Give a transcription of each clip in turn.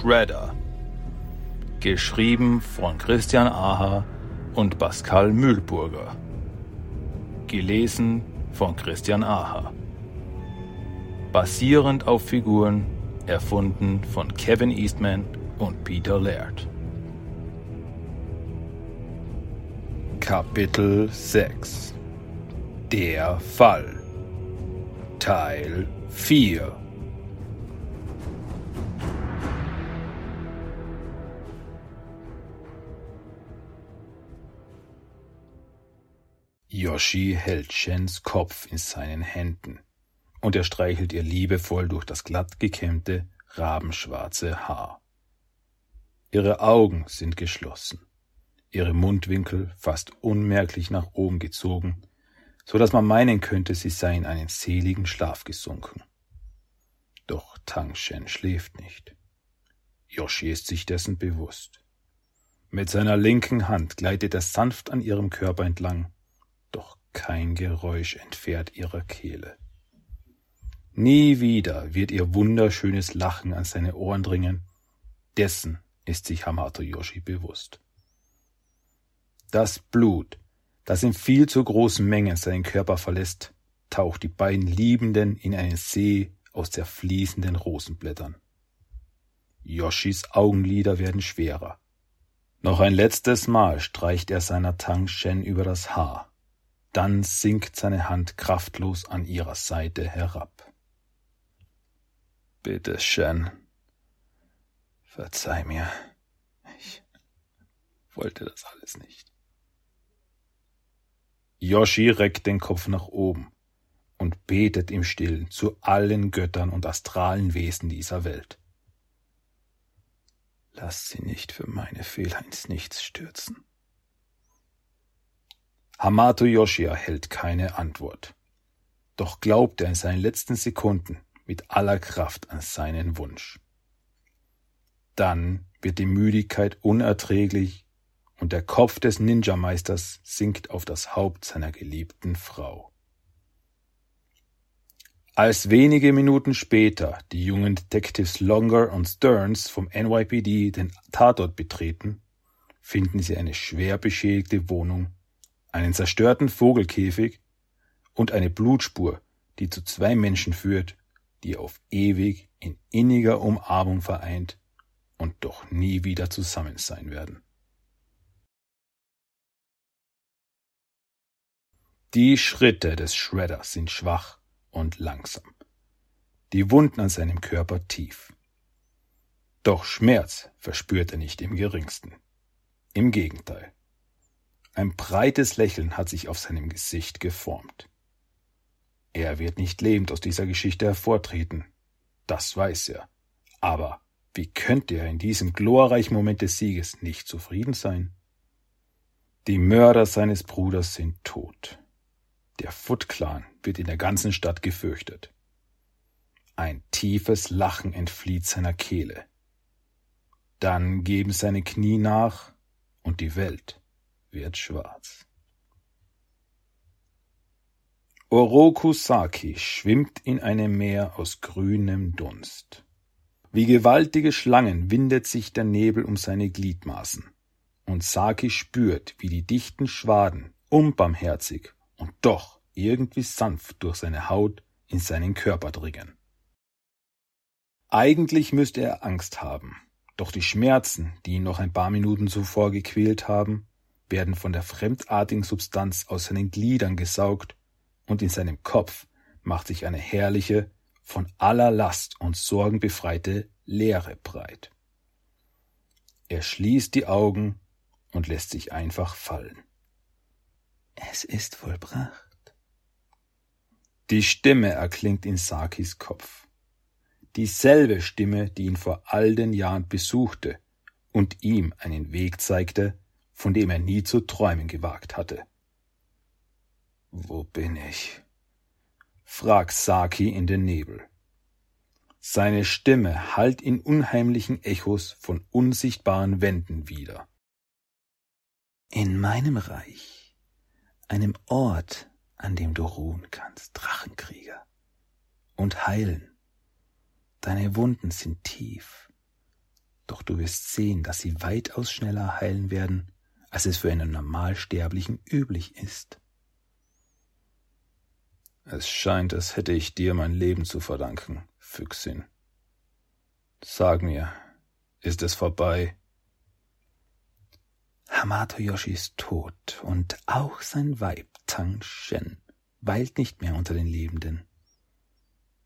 Shredder. Geschrieben von Christian Aha und Pascal Mühlburger. Gelesen von Christian Aha. Basierend auf Figuren erfunden von Kevin Eastman und Peter Laird. Kapitel 6 Der Fall Teil 4 Yoshi hält Shens Kopf in seinen Händen und er streichelt ihr liebevoll durch das glatt gekämmte, rabenschwarze Haar. Ihre Augen sind geschlossen, ihre Mundwinkel fast unmerklich nach oben gezogen, so dass man meinen könnte, sie sei in einen seligen Schlaf gesunken. Doch Tang Shen schläft nicht. Yoshi ist sich dessen bewusst. Mit seiner linken Hand gleitet er sanft an ihrem Körper entlang, kein Geräusch entfährt ihrer Kehle. Nie wieder wird ihr wunderschönes Lachen an seine Ohren dringen, dessen ist sich Hamato Yoshi bewusst. Das Blut, das in viel zu großen Mengen seinen Körper verlässt, taucht die beiden Liebenden in einen See aus zerfließenden Rosenblättern. Yoshis Augenlider werden schwerer. Noch ein letztes Mal streicht er seiner Tang Shen über das Haar. Dann sinkt seine Hand kraftlos an ihrer Seite herab. Bitte, Shen. Verzeih mir. Ich wollte das alles nicht. Yoshi reckt den Kopf nach oben und betet im Stillen zu allen Göttern und astralen Wesen dieser Welt. Lass sie nicht für meine Fehler ins Nichts stürzen. Hamato Yoshi erhält keine Antwort. Doch glaubt er in seinen letzten Sekunden, mit aller Kraft an seinen Wunsch. Dann wird die Müdigkeit unerträglich und der Kopf des Ninja-Meisters sinkt auf das Haupt seiner geliebten Frau. Als wenige Minuten später die jungen Detectives Longer und Stearns vom NYPD den Tatort betreten, finden sie eine schwer beschädigte Wohnung, einen zerstörten Vogelkäfig und eine Blutspur, die zu zwei Menschen führt, die auf ewig in inniger Umarmung vereint und doch nie wieder zusammen sein werden. Die Schritte des Shredders sind schwach und langsam, die Wunden an seinem Körper tief. Doch Schmerz verspürt er nicht im geringsten. Im Gegenteil. Ein breites Lächeln hat sich auf seinem Gesicht geformt. Er wird nicht lebend aus dieser Geschichte hervortreten. Das weiß er. Aber wie könnte er in diesem glorreichen Moment des Sieges nicht zufrieden sein? Die Mörder seines Bruders sind tot. Der Foot Clan wird in der ganzen Stadt gefürchtet. Ein tiefes Lachen entflieht seiner Kehle. Dann geben seine Knie nach und die Welt wird schwarz. Oroku Saki schwimmt in einem Meer aus grünem Dunst. Wie gewaltige Schlangen windet sich der Nebel um seine Gliedmaßen, und Saki spürt, wie die dichten Schwaden unbarmherzig und doch irgendwie sanft durch seine Haut in seinen Körper dringen. Eigentlich müsste er Angst haben, doch die Schmerzen, die ihn noch ein paar Minuten zuvor gequält haben, werden von der fremdartigen Substanz aus seinen Gliedern gesaugt und in seinem Kopf macht sich eine herrliche, von aller Last und Sorgen befreite Leere breit. Er schließt die Augen und lässt sich einfach fallen. Es ist vollbracht. Die Stimme erklingt in Sakis Kopf. Dieselbe Stimme, die ihn vor all den Jahren besuchte und ihm einen Weg zeigte, von dem er nie zu träumen gewagt hatte. Wo bin ich? fragt Saki in den Nebel. Seine Stimme hallt in unheimlichen Echos von unsichtbaren Wänden wieder. In meinem Reich, einem Ort, an dem du ruhen kannst, Drachenkrieger, und heilen. Deine Wunden sind tief, Doch du wirst sehen, dass sie weitaus schneller heilen werden, als es für einen Normalsterblichen üblich ist. Es scheint, als hätte ich dir mein Leben zu verdanken, Füchsin. Sag mir, ist es vorbei? Hamato Yoshi ist tot und auch sein Weib Tang Shen weilt nicht mehr unter den Lebenden.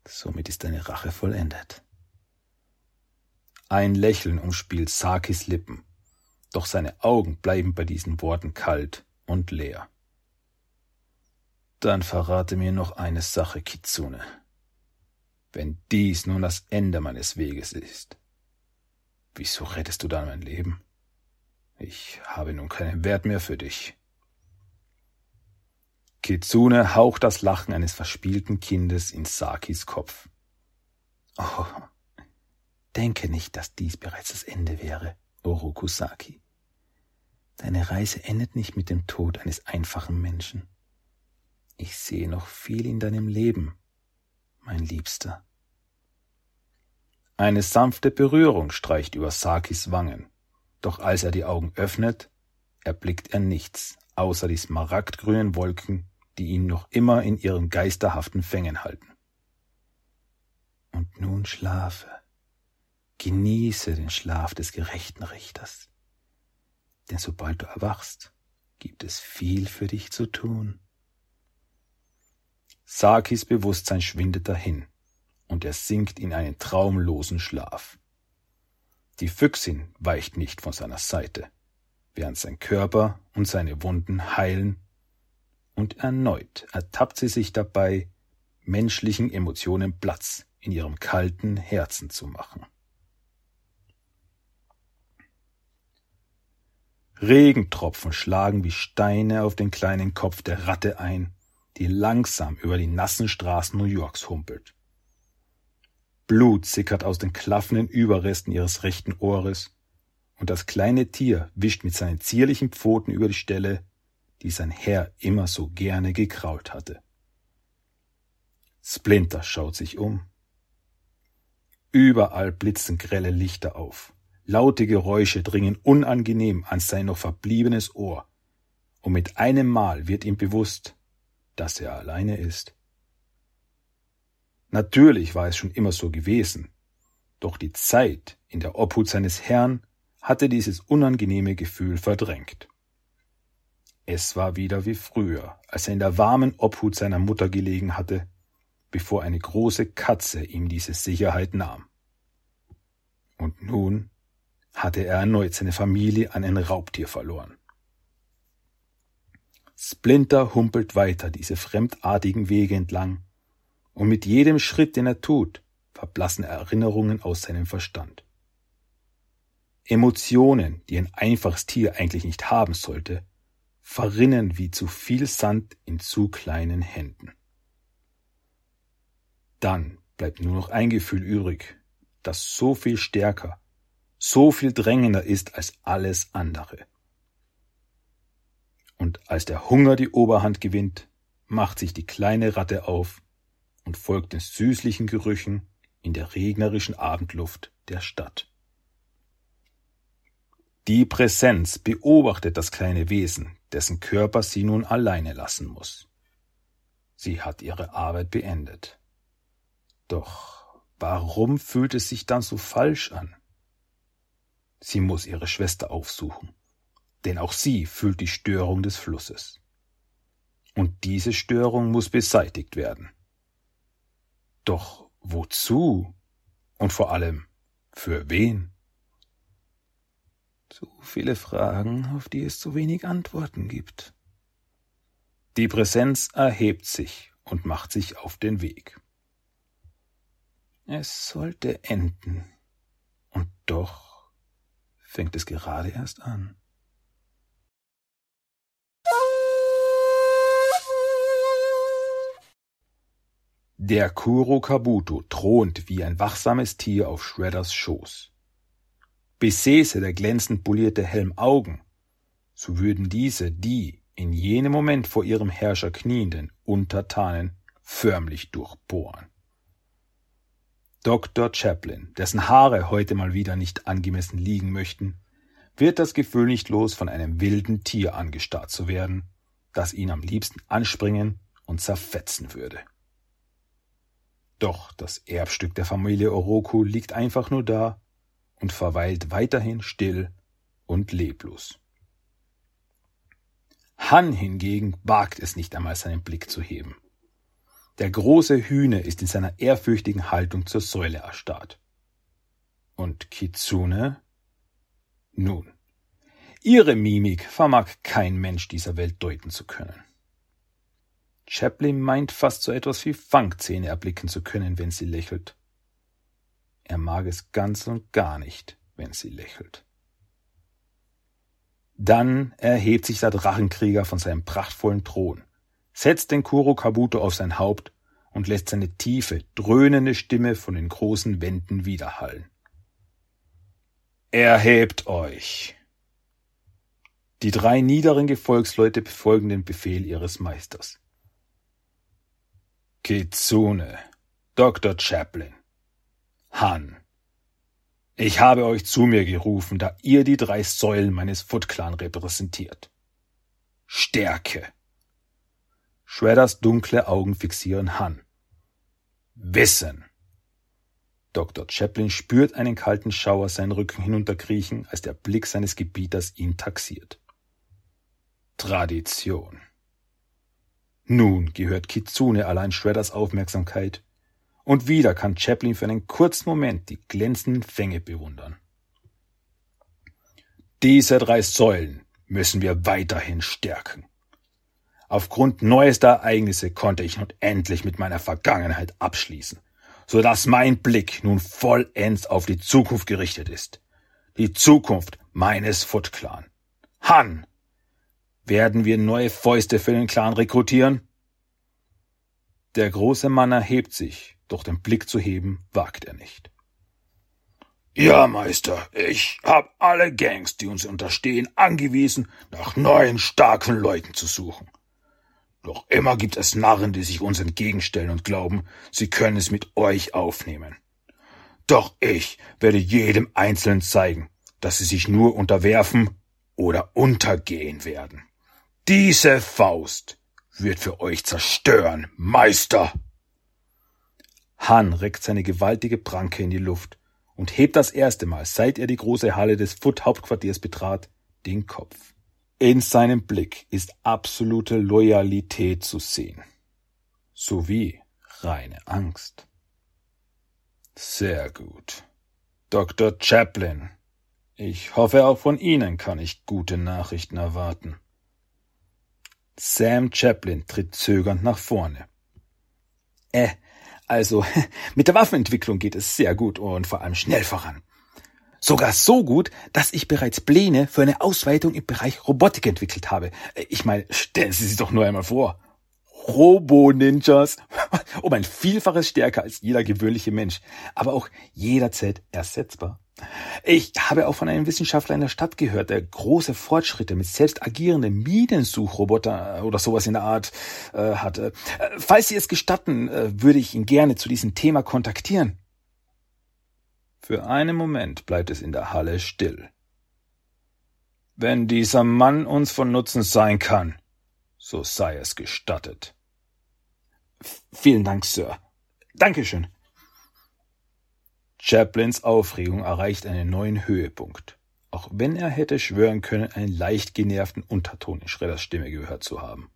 Somit ist deine Rache vollendet. Ein Lächeln umspielt Sakis Lippen, doch seine Augen bleiben bei diesen Worten kalt und leer. Dann verrate mir noch eine Sache, Kitsune. Wenn dies nun das Ende meines Weges ist, wieso rettest du dann mein Leben? Ich habe nun keinen Wert mehr für dich. Kitsune haucht das Lachen eines verspielten Kindes in Sakis Kopf. Oh, denke nicht, dass dies bereits das Ende wäre, Orokusaki. Deine Reise endet nicht mit dem Tod eines einfachen Menschen. Ich sehe noch viel in deinem Leben, mein Liebster. Eine sanfte Berührung streicht über Sakis Wangen, doch als er die Augen öffnet, erblickt er nichts außer die smaragdgrünen Wolken, die ihn noch immer in ihren geisterhaften Fängen halten. Und nun schlafe, genieße den Schlaf des gerechten Richters, denn sobald du erwachst, gibt es viel für dich zu tun. Sakis Bewusstsein schwindet dahin, und er sinkt in einen traumlosen Schlaf. Die Füchsin weicht nicht von seiner Seite, während sein Körper und seine Wunden heilen, und erneut ertappt sie sich dabei, menschlichen Emotionen Platz in ihrem kalten Herzen zu machen. Regentropfen schlagen wie Steine auf den kleinen Kopf der Ratte ein, die langsam über die nassen Straßen New Yorks humpelt. Blut sickert aus den klaffenden Überresten ihres rechten Ohres, und das kleine Tier wischt mit seinen zierlichen Pfoten über die Stelle, die sein Herr immer so gerne gekrault hatte. Splinter schaut sich um. Überall blitzen grelle Lichter auf. Laute Geräusche dringen unangenehm an sein noch verbliebenes Ohr, und mit einem Mal wird ihm bewusst, dass er alleine ist. Natürlich war es schon immer so gewesen, doch die Zeit in der Obhut seines Herrn hatte dieses unangenehme Gefühl verdrängt. Es war wieder wie früher, als er in der warmen Obhut seiner Mutter gelegen hatte, bevor eine große Katze ihm diese Sicherheit nahm. Und nun hatte er erneut seine Familie an ein Raubtier verloren. Splinter humpelt weiter diese fremdartigen Wege entlang, und mit jedem Schritt, den er tut, verblassen Erinnerungen aus seinem Verstand. Emotionen, die ein einfaches Tier eigentlich nicht haben sollte, verrinnen wie zu viel Sand in zu kleinen Händen. Dann bleibt nur noch ein Gefühl übrig, das so viel stärker, so viel drängender ist als alles andere. Und als der Hunger die Oberhand gewinnt, macht sich die kleine Ratte auf und folgt den süßlichen Gerüchen in der regnerischen Abendluft der Stadt. Die Präsenz beobachtet das kleine Wesen, dessen Körper sie nun alleine lassen muss. Sie hat ihre Arbeit beendet. Doch warum fühlt es sich dann so falsch an? Sie muss ihre Schwester aufsuchen denn auch sie fühlt die Störung des Flusses. Und diese Störung muss beseitigt werden. Doch wozu? Und vor allem, für wen? Zu viele Fragen, auf die es zu wenig Antworten gibt. Die Präsenz erhebt sich und macht sich auf den Weg. Es sollte enden, und doch fängt es gerade erst an. Der Kuro Kabuto thront wie ein wachsames Tier auf Shredders Schoß. Besäße der glänzend polierte Helm Augen, so würden diese die in jenem Moment vor ihrem Herrscher knienden Untertanen förmlich durchbohren. Dr. Chaplin, dessen Haare heute mal wieder nicht angemessen liegen möchten, wird das Gefühl nicht los, von einem wilden Tier angestarrt zu werden, das ihn am liebsten anspringen und zerfetzen würde. Doch das Erbstück der Familie Oroku liegt einfach nur da und verweilt weiterhin still und leblos. Han hingegen wagt es nicht einmal seinen Blick zu heben. Der große Hühne ist in seiner ehrfürchtigen Haltung zur Säule erstarrt. Und Kitsune? Nun, ihre Mimik vermag kein Mensch dieser Welt deuten zu können. Chaplin meint fast so etwas wie Fangzähne erblicken zu können, wenn sie lächelt. Er mag es ganz und gar nicht, wenn sie lächelt. Dann erhebt sich der Drachenkrieger von seinem prachtvollen Thron setzt den Kuro Kabuto auf sein Haupt und lässt seine tiefe, dröhnende Stimme von den großen Wänden widerhallen. Erhebt euch! Die drei niederen Gefolgsleute befolgen den Befehl ihres Meisters. Kitsune, Dr. Chaplin, Han, ich habe euch zu mir gerufen, da ihr die drei Säulen meines Foot Clan repräsentiert. Stärke, Shredders dunkle Augen fixieren Han. Wissen. Dr. Chaplin spürt einen kalten Schauer seinen Rücken hinunterkriechen, als der Blick seines Gebieters ihn taxiert. Tradition. Nun gehört Kitsune allein Shredders Aufmerksamkeit, und wieder kann Chaplin für einen kurzen Moment die glänzenden Fänge bewundern. Diese drei Säulen müssen wir weiterhin stärken. Aufgrund neuester Ereignisse konnte ich nun endlich mit meiner Vergangenheit abschließen, so dass mein Blick nun vollends auf die Zukunft gerichtet ist. Die Zukunft meines Foot Clan. Han! Werden wir neue Fäuste für den Clan rekrutieren? Der große Mann erhebt sich, doch den Blick zu heben wagt er nicht. Ja, Meister, ich hab alle Gangs, die uns unterstehen, angewiesen, nach neuen starken Leuten zu suchen. Doch immer gibt es Narren, die sich uns entgegenstellen und glauben, sie können es mit euch aufnehmen. Doch ich werde jedem Einzelnen zeigen, dass sie sich nur unterwerfen oder untergehen werden. Diese Faust wird für euch zerstören, Meister. Han reckt seine gewaltige Pranke in die Luft und hebt das erste Mal, seit er die große Halle des Foot Hauptquartiers betrat, den Kopf. In seinem Blick ist absolute Loyalität zu sehen, sowie reine Angst. Sehr gut. Dr. Chaplin, ich hoffe auch von Ihnen kann ich gute Nachrichten erwarten. Sam Chaplin tritt zögernd nach vorne. Äh, also, mit der Waffenentwicklung geht es sehr gut und vor allem schnell voran. Sogar so gut, dass ich bereits Pläne für eine Ausweitung im Bereich Robotik entwickelt habe. Ich meine, stellen Sie sich doch nur einmal vor. Robo-Ninjas. Um ein Vielfaches stärker als jeder gewöhnliche Mensch, aber auch jederzeit ersetzbar. Ich habe auch von einem Wissenschaftler in der Stadt gehört, der große Fortschritte mit selbst agierenden Minensuchroboter oder sowas in der Art äh, hatte. Äh, falls Sie es gestatten, äh, würde ich ihn gerne zu diesem Thema kontaktieren. Für einen Moment bleibt es in der Halle still. Wenn dieser Mann uns von Nutzen sein kann, so sei es gestattet. Vielen Dank, Sir. Dankeschön. Chaplins Aufregung erreicht einen neuen Höhepunkt, auch wenn er hätte schwören können, einen leicht genervten Unterton in Schredders Stimme gehört zu haben.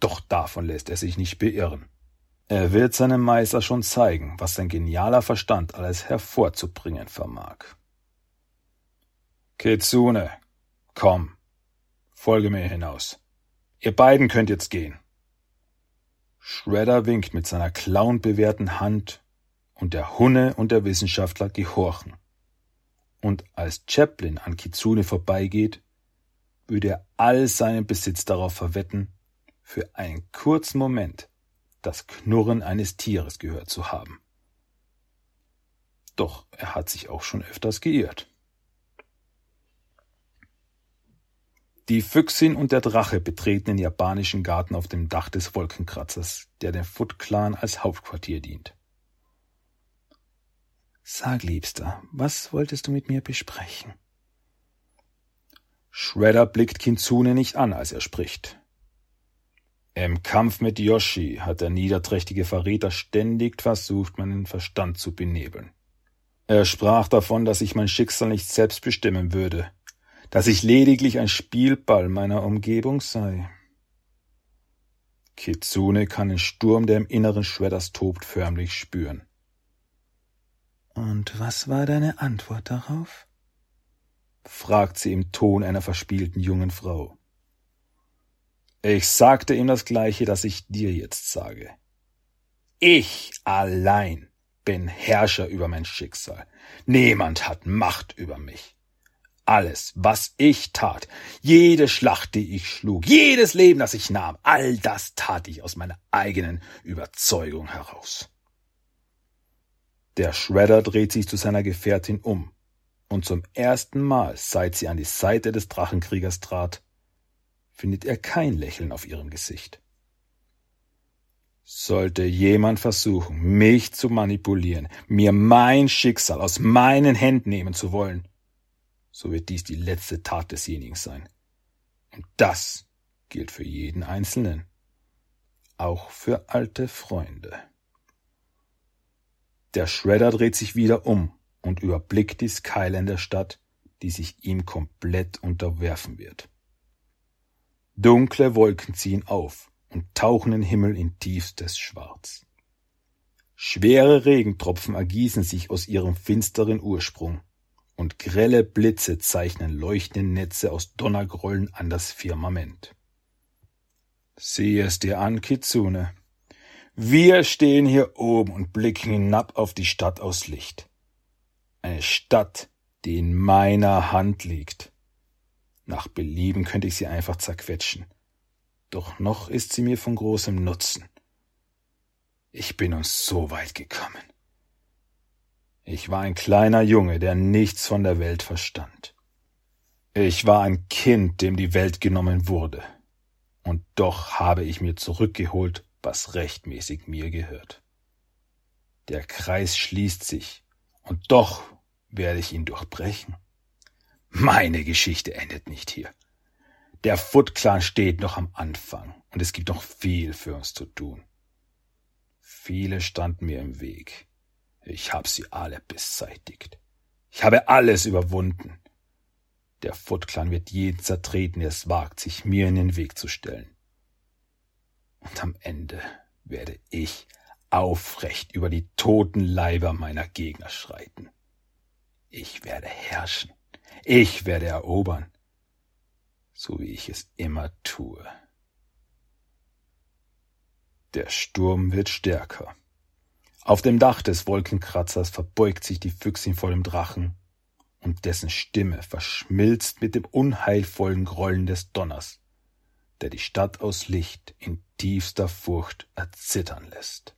Doch davon lässt er sich nicht beirren. Er wird seinem Meister schon zeigen, was sein genialer Verstand alles hervorzubringen vermag. Kitsune, komm, folge mir hinaus. Ihr beiden könnt jetzt gehen. Shredder winkt mit seiner clownbewehrten Hand und der Hunne und der Wissenschaftler gehorchen. Und als Chaplin an Kitsune vorbeigeht, würde er all seinen Besitz darauf verwetten, für einen kurzen Moment das Knurren eines Tieres gehört zu haben. Doch er hat sich auch schon öfters geirrt. Die Füchsin und der Drache betreten den japanischen Garten auf dem Dach des Wolkenkratzers, der dem Foot Clan als Hauptquartier dient. Sag, Liebster, was wolltest du mit mir besprechen? Shredder blickt Kinzune nicht an, als er spricht. Im Kampf mit Yoshi hat der niederträchtige Verräter ständig versucht, meinen Verstand zu benebeln. Er sprach davon, dass ich mein Schicksal nicht selbst bestimmen würde, dass ich lediglich ein Spielball meiner Umgebung sei. Kitsune kann den Sturm, der im Inneren Shredders tobt, förmlich spüren. Und was war deine Antwort darauf? fragt sie im Ton einer verspielten jungen Frau. Ich sagte ihm das Gleiche, das ich dir jetzt sage. Ich allein bin Herrscher über mein Schicksal. Niemand hat Macht über mich. Alles, was ich tat, jede Schlacht, die ich schlug, jedes Leben, das ich nahm, all das tat ich aus meiner eigenen Überzeugung heraus. Der Shredder dreht sich zu seiner Gefährtin um, und zum ersten Mal, seit sie an die Seite des Drachenkriegers trat, findet er kein Lächeln auf ihrem Gesicht. Sollte jemand versuchen, mich zu manipulieren, mir mein Schicksal aus meinen Händen nehmen zu wollen, so wird dies die letzte Tat desjenigen sein. Und das gilt für jeden Einzelnen, auch für alte Freunde. Der Shredder dreht sich wieder um und überblickt die Skyline der Stadt, die sich ihm komplett unterwerfen wird. Dunkle Wolken ziehen auf und tauchen den Himmel in tiefstes Schwarz. Schwere Regentropfen ergießen sich aus ihrem finsteren Ursprung, und grelle Blitze zeichnen leuchtende Netze aus Donnergrollen an das Firmament. Sieh es dir an, Kitsune. Wir stehen hier oben und blicken hinab auf die Stadt aus Licht. Eine Stadt, die in meiner Hand liegt. Nach Belieben könnte ich sie einfach zerquetschen. Doch noch ist sie mir von großem Nutzen. Ich bin uns so weit gekommen. Ich war ein kleiner Junge, der nichts von der Welt verstand. Ich war ein Kind, dem die Welt genommen wurde. Und doch habe ich mir zurückgeholt, was rechtmäßig mir gehört. Der Kreis schließt sich, und doch werde ich ihn durchbrechen. Meine Geschichte endet nicht hier. Der Foot Clan steht noch am Anfang und es gibt noch viel für uns zu tun. Viele standen mir im Weg. Ich habe sie alle beseitigt. Ich habe alles überwunden. Der Foot Clan wird jeden zertreten, der es wagt, sich mir in den Weg zu stellen. Und am Ende werde ich aufrecht über die toten Leiber meiner Gegner schreiten. Ich werde herrschen. Ich werde erobern, so wie ich es immer tue. Der Sturm wird stärker. Auf dem Dach des Wolkenkratzers verbeugt sich die Füchsin vor dem Drachen, und dessen Stimme verschmilzt mit dem unheilvollen Grollen des Donners, der die Stadt aus Licht in tiefster Furcht erzittern lässt.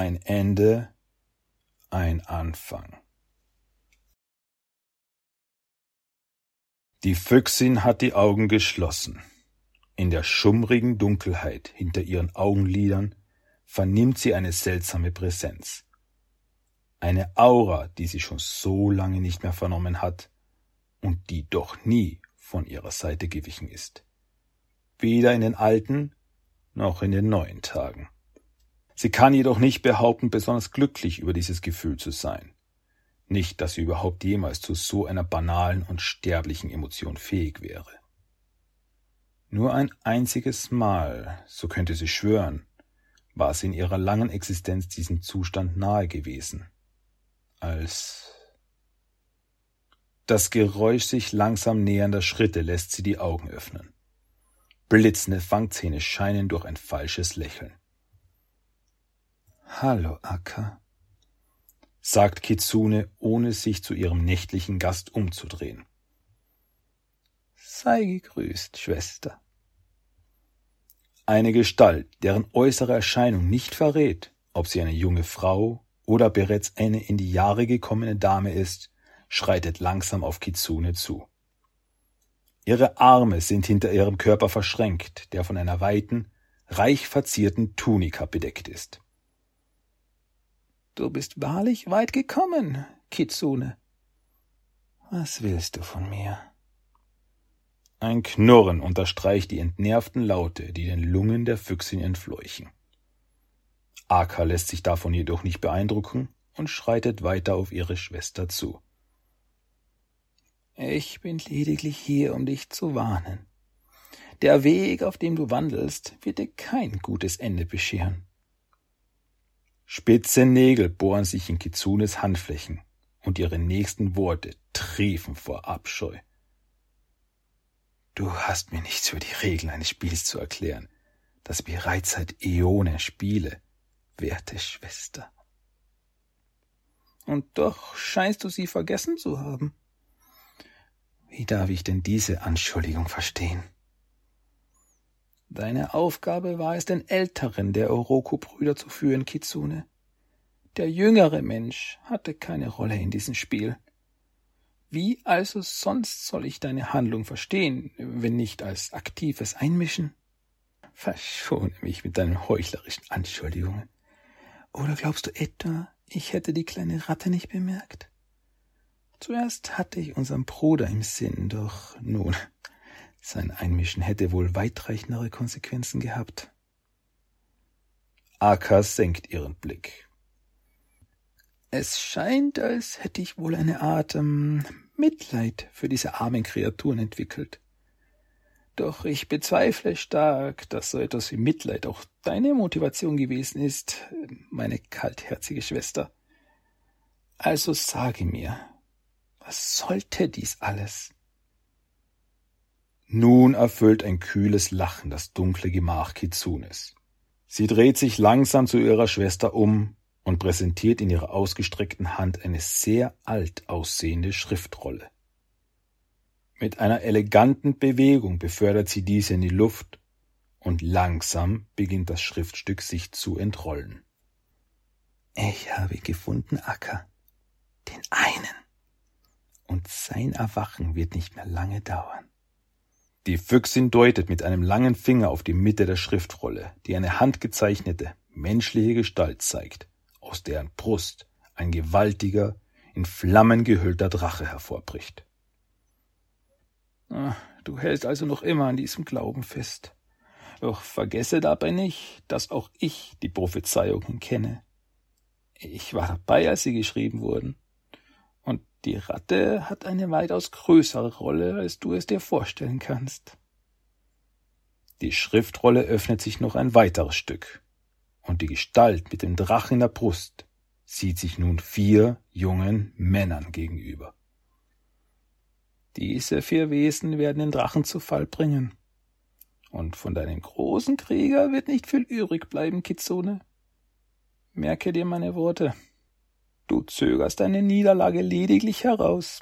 Ein Ende, ein Anfang. Die Füchsin hat die Augen geschlossen. In der schummrigen Dunkelheit hinter ihren Augenlidern vernimmt sie eine seltsame Präsenz. Eine Aura, die sie schon so lange nicht mehr vernommen hat und die doch nie von ihrer Seite gewichen ist. Weder in den alten noch in den neuen Tagen. Sie kann jedoch nicht behaupten, besonders glücklich über dieses Gefühl zu sein. Nicht, dass sie überhaupt jemals zu so einer banalen und sterblichen Emotion fähig wäre. Nur ein einziges Mal, so könnte sie schwören, war sie in ihrer langen Existenz diesem Zustand nahe gewesen, als das Geräusch sich langsam nähernder Schritte lässt sie die Augen öffnen. Blitzende Fangzähne scheinen durch ein falsches Lächeln. Hallo, Akka, sagt Kitsune, ohne sich zu ihrem nächtlichen Gast umzudrehen. Sei gegrüßt, Schwester. Eine Gestalt, deren äußere Erscheinung nicht verrät, ob sie eine junge Frau oder bereits eine in die Jahre gekommene Dame ist, schreitet langsam auf Kitsune zu. Ihre Arme sind hinter ihrem Körper verschränkt, der von einer weiten, reich verzierten Tunika bedeckt ist. Du bist wahrlich weit gekommen, Kitsune. Was willst du von mir? Ein Knurren unterstreicht die entnervten Laute, die den Lungen der Füchsin entfleuchen. Aka lässt sich davon jedoch nicht beeindrucken und schreitet weiter auf ihre Schwester zu. Ich bin lediglich hier, um dich zu warnen. Der Weg, auf dem du wandelst, wird dir kein gutes Ende bescheren. Spitze Nägel bohren sich in Kitsunes Handflächen, und ihre nächsten Worte triefen vor Abscheu. Du hast mir nichts über die Regeln eines Spiels zu erklären, das bereits seit Äonen spiele, werte Schwester. Und doch scheinst du sie vergessen zu haben. Wie darf ich denn diese Anschuldigung verstehen? Deine Aufgabe war es, den Älteren der Oroku-Brüder zu führen, Kitsune. Der jüngere Mensch hatte keine Rolle in diesem Spiel. Wie also sonst soll ich deine Handlung verstehen, wenn nicht als aktives Einmischen? Verschone mich mit deinen heuchlerischen Anschuldigungen. Oder glaubst du etwa, ich hätte die kleine Ratte nicht bemerkt? Zuerst hatte ich unseren Bruder im Sinn, doch nun, sein Einmischen hätte wohl weitreichendere Konsequenzen gehabt. Aka senkt ihren Blick. Es scheint, als hätte ich wohl eine Art ähm, Mitleid für diese armen Kreaturen entwickelt. Doch ich bezweifle stark, dass so etwas wie Mitleid auch deine Motivation gewesen ist, meine kaltherzige Schwester. Also sage mir, was sollte dies alles? Nun erfüllt ein kühles Lachen das dunkle Gemach Kitsunes. Sie dreht sich langsam zu ihrer Schwester um und präsentiert in ihrer ausgestreckten Hand eine sehr alt aussehende Schriftrolle. Mit einer eleganten Bewegung befördert sie diese in die Luft und langsam beginnt das Schriftstück sich zu entrollen. Ich habe gefunden, Acker, den einen. Und sein Erwachen wird nicht mehr lange dauern. Die Füchsin deutet mit einem langen Finger auf die Mitte der Schriftrolle, die eine handgezeichnete, menschliche Gestalt zeigt aus deren Brust ein gewaltiger, in Flammen gehüllter Drache hervorbricht. Ah, du hältst also noch immer an diesem Glauben fest. Doch vergesse dabei nicht, dass auch ich die Prophezeiungen kenne. Ich war dabei, als sie geschrieben wurden. Die Ratte hat eine weitaus größere Rolle, als du es dir vorstellen kannst. Die Schriftrolle öffnet sich noch ein weiteres Stück und die Gestalt mit dem Drachen in der Brust sieht sich nun vier jungen Männern gegenüber. Diese vier Wesen werden den Drachen zu Fall bringen. Und von deinem großen Krieger wird nicht viel übrig bleiben, Kitsune. Merke dir meine Worte. Du zögerst deine Niederlage lediglich heraus.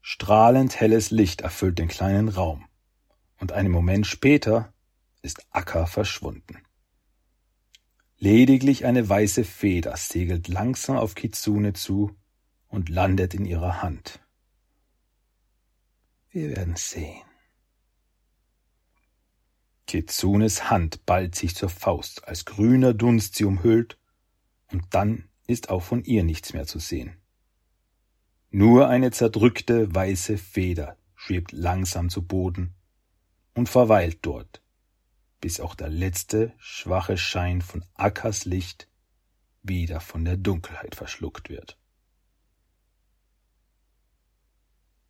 Strahlend helles Licht erfüllt den kleinen Raum, und einen Moment später ist Acker verschwunden. Lediglich eine weiße Feder segelt langsam auf Kitsune zu und landet in ihrer Hand. Wir werden sehen. Kitsunes Hand ballt sich zur Faust, als grüner Dunst sie umhüllt, und dann ist auch von ihr nichts mehr zu sehen. Nur eine zerdrückte weiße Feder schwebt langsam zu Boden und verweilt dort, bis auch der letzte schwache Schein von Ackers Licht wieder von der Dunkelheit verschluckt wird.